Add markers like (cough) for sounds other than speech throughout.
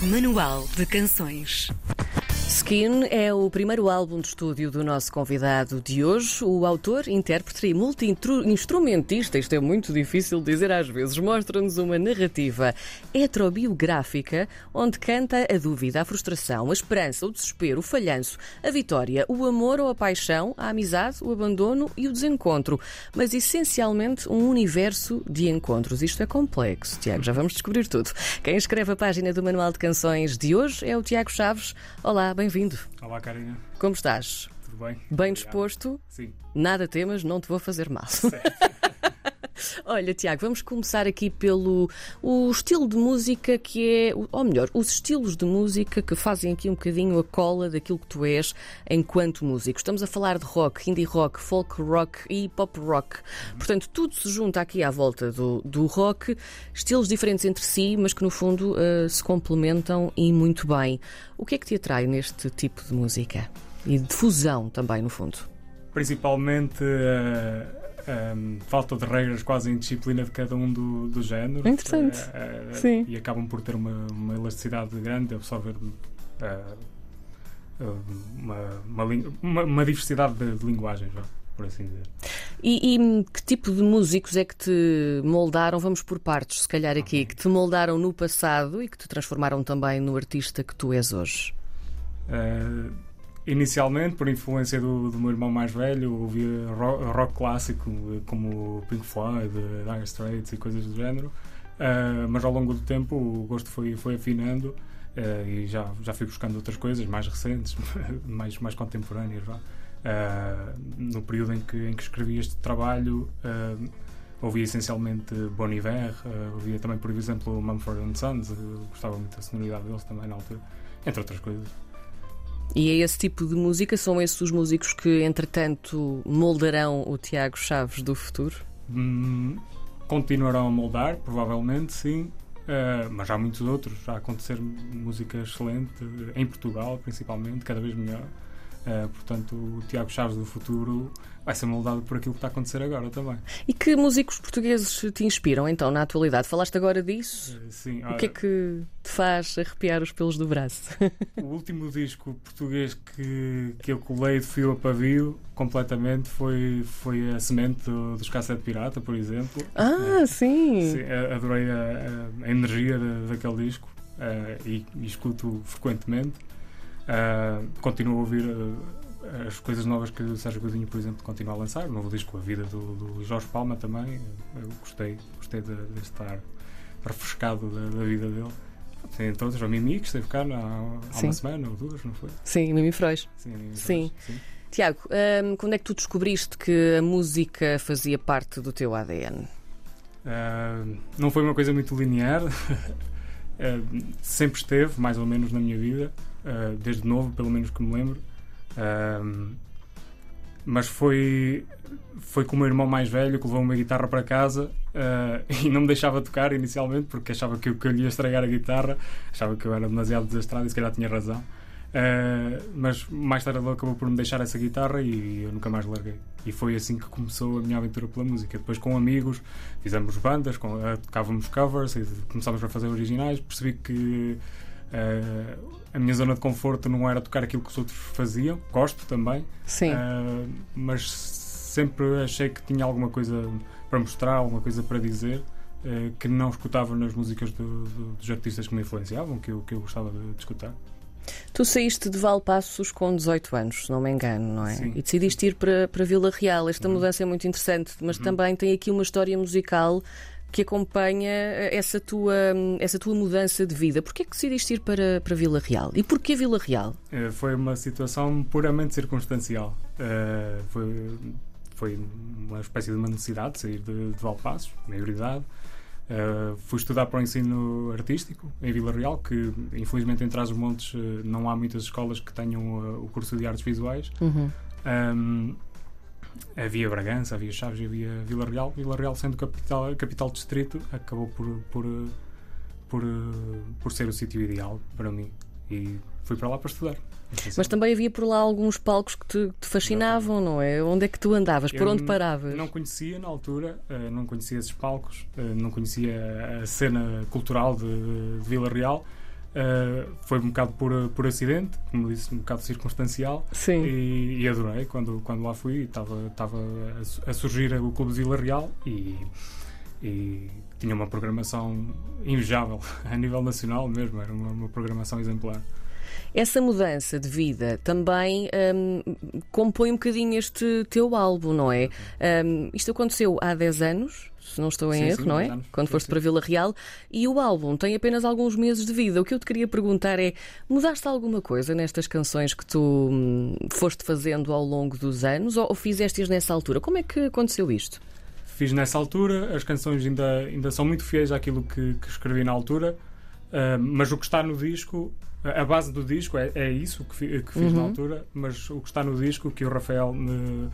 Manual de Canções. Skin é o primeiro álbum de estúdio do nosso convidado de hoje. O autor, intérprete e multi-instrumentista, isto é muito difícil dizer às vezes, mostra-nos uma narrativa heterobiográfica onde canta a dúvida, a frustração, a esperança, o desespero, o falhanço, a vitória, o amor ou a paixão, a amizade, o abandono e o desencontro. Mas essencialmente um universo de encontros. Isto é complexo, Tiago, já vamos descobrir tudo. Quem escreve a página do Manual de Canções de hoje é o Tiago Chaves. Olá, bem-vindo. Olá, Karina. Como estás? Tudo bem? Bem Obrigado. disposto? Sim. Nada temas, não te vou fazer mal. (laughs) Olha, Tiago, vamos começar aqui pelo o estilo de música que é, ou melhor, os estilos de música que fazem aqui um bocadinho a cola daquilo que tu és enquanto músico. Estamos a falar de rock, indie rock, folk rock e pop rock. Portanto, tudo se junta aqui à volta do, do rock, estilos diferentes entre si, mas que no fundo eh, se complementam e muito bem. O que é que te atrai neste tipo de música? E de fusão também, no fundo. Principalmente a falta de regras, quase a indisciplina de cada um do, do género. Interessante. Eh, eh, Sim. E acabam por ter uma, uma elasticidade grande, absorver eh, uma, uma, uma- uma diversidade de, de linguagens, por assim dizer. E, e que tipo de músicos é que te moldaram? Vamos por partes, se calhar aqui, que te moldaram no passado e que te transformaram também no artista que tu és hoje. Eh, inicialmente, por influência do, do meu irmão mais velho, ouvia rock, rock clássico como Pink Floyd, Dire Straits e coisas do género. Eh, mas ao longo do tempo o gosto foi, foi afinando eh, e já, já fui buscando outras coisas mais recentes, (laughs) mais, mais contemporâneas. Eh, no período em que, em que escrevi este trabalho, ouvia essencialmente Bon Iver, ouvia também, por exemplo, Mumford Sons, gostava muito da sonoridade deles também na altura, entre outras coisas. E é esse tipo de música, são esses os músicos que, entretanto, moldarão o Tiago Chaves do futuro? Hum, continuarão a moldar, provavelmente, sim. Uh, mas há muitos outros. A acontecer música excelente, em Portugal, principalmente, cada vez melhor. Uh, portanto, o Tiago Chaves do futuro vai ser moldado por aquilo que está a acontecer agora também. E que músicos portugueses te inspiram, então, na atualidade? Falaste agora disso? Uh, sim, O que é que te faz arrepiar os pelos do braço? (laughs) O último disco português que, que eu colei de fio a pavio completamente foi, foi a semente do- dos Cassete Pirata, por exemplo. Ah, sim! Sim, a- adorei a, a- energia da- daquele disco e, e escuto frequentemente. Eh, continuo a ouvir eh, as coisas novas que o Sérgio Godinho, por exemplo, continua a lançar. O novo disco, A Vida do, do Jorge Palma também. Eu gostei, gostei de, de estar refrescado da, da vida dele. Sim, Entre outros, a Mimi, que esteve cá há, há Sim. uma semana ou duas, não foi? Sim, Mimi Frois. Sim, Mimi Sim. Flores, sim. Tiago, hum, quando é que tu descobriste que a música fazia parte do teu ADN? Uh, não foi uma coisa muito linear. Uh, (laughs) sempre esteve, mais ou menos, na minha vida, uh, desde novo, pelo menos que me lembro. Mas foi, foi com o meu irmão mais velho que levou uma guitarra para casa uh, (laughs) e não me deixava tocar inicialmente porque achava que eu, que eu lhe ia estragar a guitarra, achava que eu era demasiado desastrado e se calhar tinha razão. Uh, mas mais tarde ele acabou por me deixar essa guitarra e eu nunca mais larguei. E foi assim que começou a minha aventura pela música. Depois, com amigos, fizemos bandas, com, uh, tocávamos covers começámos a fazer originais. Percebi que uh, a minha zona de conforto não era tocar aquilo que os outros faziam. Gosto também, Sim. uh, mas sempre achei que tinha alguma coisa para mostrar, alguma coisa para dizer. uh, Que não escutava nas músicas do- do- dos artistas que me influenciavam, que eu, que eu gostava de- de escutar. Tu saíste de Valpassos com 18 anos, se não me engano, não é? Sim. E decidiste ir para, para Vila Real. Esta mudança é muito interessante, mas também tem aqui uma história musical que acompanha eh, essa tua, essa tua mudança de vida. Porquê é que decidiste ir para, para Vila Real? E porquê Vila Real? Eh, Foi uma situação puramente circunstancial. Eh, Foi, foi uma espécie de uma necessidade de sair de, de Valpassos, maioridade. Uh, fui estudar para o ensino artístico em Vila Real, que infelizmente em Trás-os-Montes não há muitas escolas que tenham eh, o curso de artes visuais. Uhum. Um, havia Bragança, havia Chaves e havia Vila Real. Vila Real, sendo capital, capital distrito, acabou por, por, por, por ser o sítio ideal para mim. E fui para lá para estudar. Mas também havia por lá alguns palcos que te, te fascinavam, não é? Onde é que tu andavas? Por Eu onde n- paravas? Não conhecia na altura, eh, não conhecia esses palcos, eh, não conhecia a cena cultural de, de Vila Real, Uh, foi um bocado por, por acidente, como disse, um bocado circunstancial. Sim. E, e adorei quando, quando lá fui. Estava, a, a surgir o Clube de Vila Real e, e tinha uma programação invejável (laughs) a nível nacional mesmo. Era uma, uma programação exemplar. Essa mudança de vida também um, compõe um bocadinho este teu álbum, não é? Um, isto aconteceu há 10 anos, se não estou em Sim, erro, sim, não é? anos. Quando foste sim. para Vila Real e o álbum tem apenas alguns meses de vida. O que eu te queria perguntar é: mudaste alguma coisa nestas canções que tu hum, foste fazendo ao longo dos anos ou, ou fizeste-as nessa altura? Como é que aconteceu isto? Fiz nessa altura, as canções ainda, ainda são muito fiéis àquilo que, que escrevi na altura, uh, mas o que está no disco, a base do disco é, é isso que, que fiz na Uhum. altura, mas o que está no disco, que o Rafael me,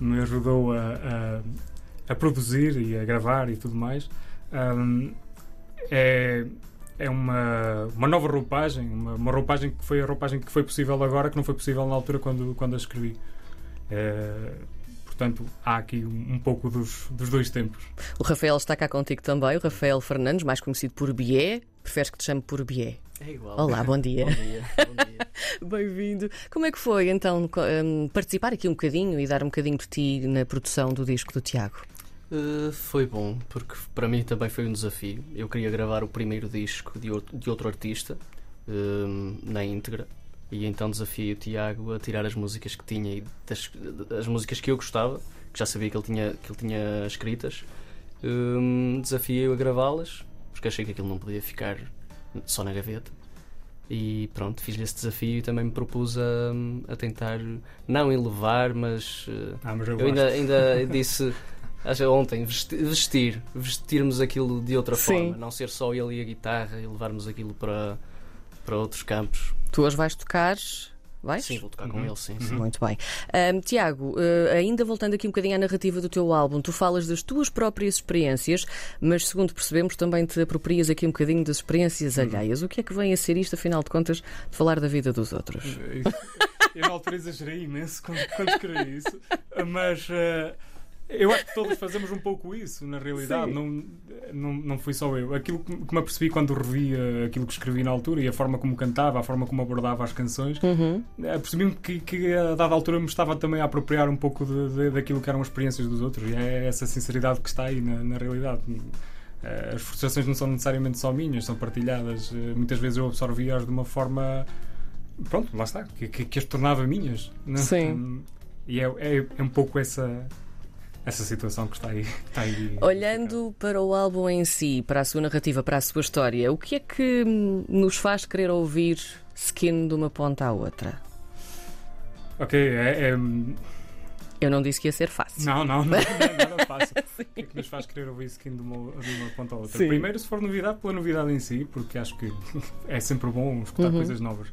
me ajudou a, a, a produzir e a gravar e tudo mais, um, é, é uma, uma nova roupagem, uma, uma roupagem que foi a roupagem que foi possível agora, que não foi possível na altura quando, quando a escrevi. É, portanto, há aqui um, um pouco dos, dos dois tempos. O Rafael está cá contigo também, o Rafael Fernandes, mais conhecido por Bié. Preferes que te chame por Bié? É igual. Olá, bom dia. Bom dia. Dia. (laughs) Bem-vindo. Como é que foi então hum, participar aqui um bocadinho e dar um bocadinho de ti na produção do disco do Tiago? Uh, foi bom, porque para mim também foi um desafio. Eu queria gravar o primeiro disco de outro, de outro artista, um, na íntegra, e então desafiei o Tiago a tirar as músicas que tinha e das, as músicas que eu gostava, que já sabia que ele tinha, que ele tinha escritas, um, desafiei-o a gravá-las, porque achei que aquilo não podia ficar só na gaveta. E pronto, fiz-lhe esse desafio e também me propus a, a tentar não elevar, mas Ah, mas eu, eu ainda, ainda (laughs) disse acho ontem vesti- vestir, vestirmos aquilo de outra Sim. forma, não ser só ele e a guitarra e levarmos aquilo para, para outros campos. Tu hoje vais tocar? Vais? Sim, vou tocar com Uhum. ele, sim. sim. Muito bem. Hum, Tiago, eh, ainda voltando aqui um bocadinho à narrativa do teu álbum, tu falas das tuas próprias experiências, mas segundo percebemos também te aproprias aqui um bocadinho das experiências alheias. O que é que vem a ser isto, afinal de contas, de falar da vida dos outros? Eu (laughs) na altura exagerei imenso quando, quando escrevi isso, mas eh, eu acho que todos fazemos um pouco isso, na realidade. Sim. Não, não, não fui só eu. Aquilo que, me apercebi quando revi eh, aquilo que escrevi na altura e a forma como cantava, a forma como abordava as canções, Uhum. eh, percebi-me que, que a dada altura me estava também a apropriar um pouco de, de- daquilo que eram as experiências dos outros. E é essa sinceridade que está aí na, na realidade. Eh, As frustrações não são necessariamente só minhas, são partilhadas. Eh, Muitas vezes eu absorvi-as de uma forma pronto, lá está, que, que, que as tornava minhas. né? Sim. Hum, E é, é, é um pouco essa, essa situação que está aí. que está aí Olhando para o álbum em si, para a sua narrativa, para a sua história, o que é que hum, nos faz querer ouvir Skin de uma ponta à outra? Ok, é, é- Eu não disse que ia ser fácil. Não, não, não, não é nada fácil. (laughs) O que é que nos faz querer ouvir skin de uma, de uma ponta à outra? Sim. Primeiro, se for novidade, pela novidade em si, porque acho que (laughs) é sempre bom escutar Uhum. coisas novas.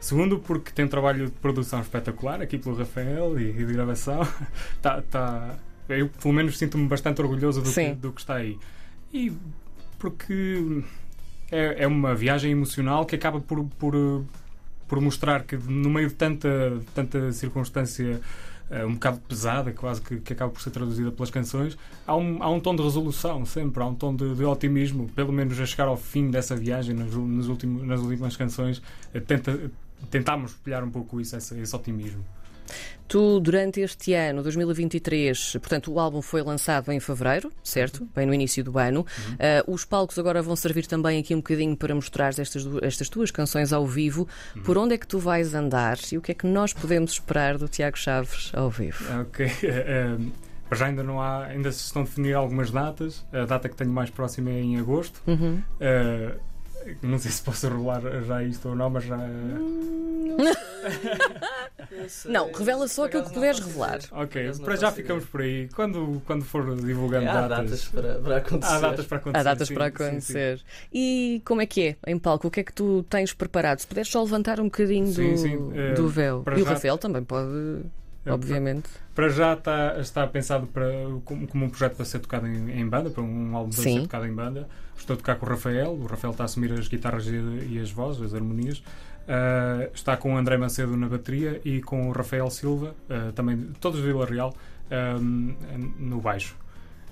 Segundo, porque tem um trabalho de produção espetacular aqui pelo Rafael e, e de gravação. (laughs) Tá, tá, eu, pelo menos, sinto-me bastante orgulhoso do que, do que está aí. E porque é, é uma viagem emocional que acaba por, por, por mostrar que, no meio de tanta, tanta circunstância eh, um bocado pesada, quase que, que acaba por ser traduzida pelas canções, há um, há um tom de resolução sempre, há um tom de, de otimismo, pelo menos a chegar ao fim dessa viagem, nas, nos últimos, nas últimas canções, eh, tenta, tentámos espelhar um pouco isso, esse, esse otimismo. Tu, durante este ano, 2023, portanto, o álbum foi lançado em fevereiro, certo? Bem no início do ano. Ah, os palcos agora vão servir também aqui um bocadinho para mostrar estas, estas tuas canções ao vivo. Por onde é que tu vais andar e o que é que nós podemos esperar do Tiago Chaves ao vivo? Ok. (laughs) eh, Para já ainda não há, ainda se estão a definir algumas datas. A data que tenho mais próxima é em agosto. Uhum. Eh, não sei se posso rolar já isto ou não, mas já. Não, revela só aquilo que puderes revelar. Ok, para já ficamos por aí. Quando, quando for divulgando Há datas. datas para, para acontecer. Há datas para acontecer. Há datas sim, para sim, sim. acontecer. E como é que é em palco? O que é que tu tens preparado? Se puderes só levantar um bocadinho Sim, do, sim, eh, do véu. para E o já- Rafael também pode, obviamente. Para já está, está pensado para, como, como um projeto para ser tocado em, em banda, para um álbum para ser tocado em banda. Estou a tocar com o Rafael, o Rafael está a assumir as guitarras e, e as vozes, as harmonias. Ah, está com o André Macedo na bateria e com o Rafael Silva, ah, também todos de Vila Real, ah, no baixo.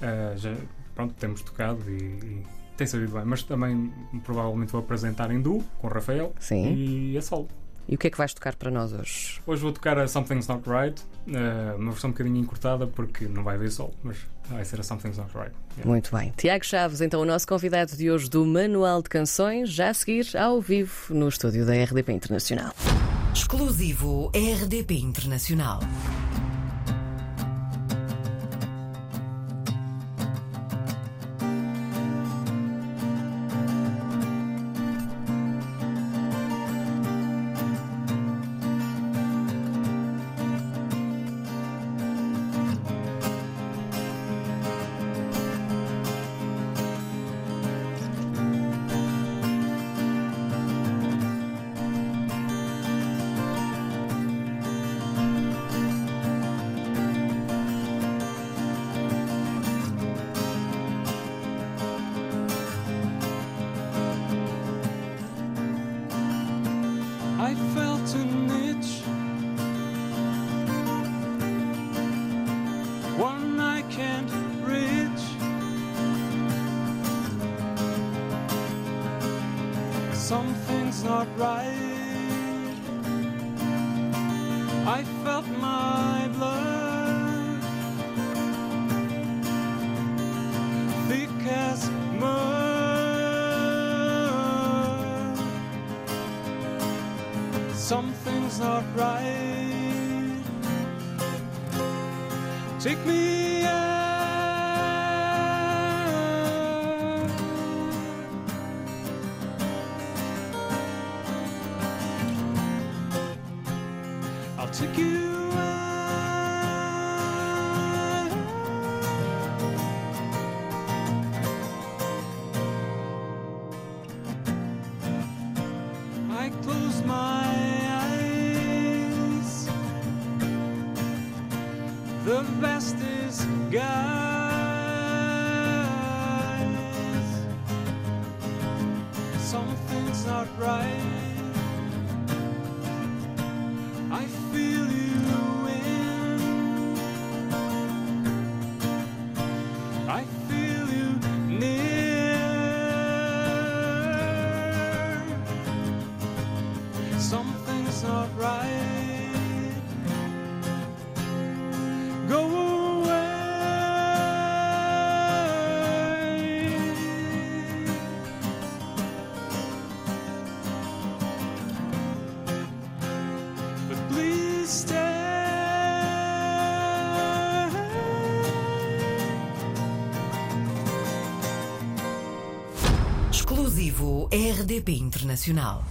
Ah, já, pronto, temos tocado e, e tem sabido bem, mas também provavelmente vou apresentar em duo com o Rafael Sim. e a solo. E o que é que vais tocar para nós hoje? Hoje vou tocar a Something's Not Right, eh, uma versão um bocadinho encurtada porque não vai haver sol, mas vai ser a Something's Not Right. Yeah. Muito bem. Tiago Chaves, então, o nosso convidado de hoje do Manual de Canções, já a seguir ao vivo no estúdio da RDP Internacional. Exclusivo RDP Internacional. I felt an itch, one I can't reach. Something's not right. I felt my blood thick as mud. Something's not right. Take me out. I'll take you Something's not right. I feel RDP Internacional.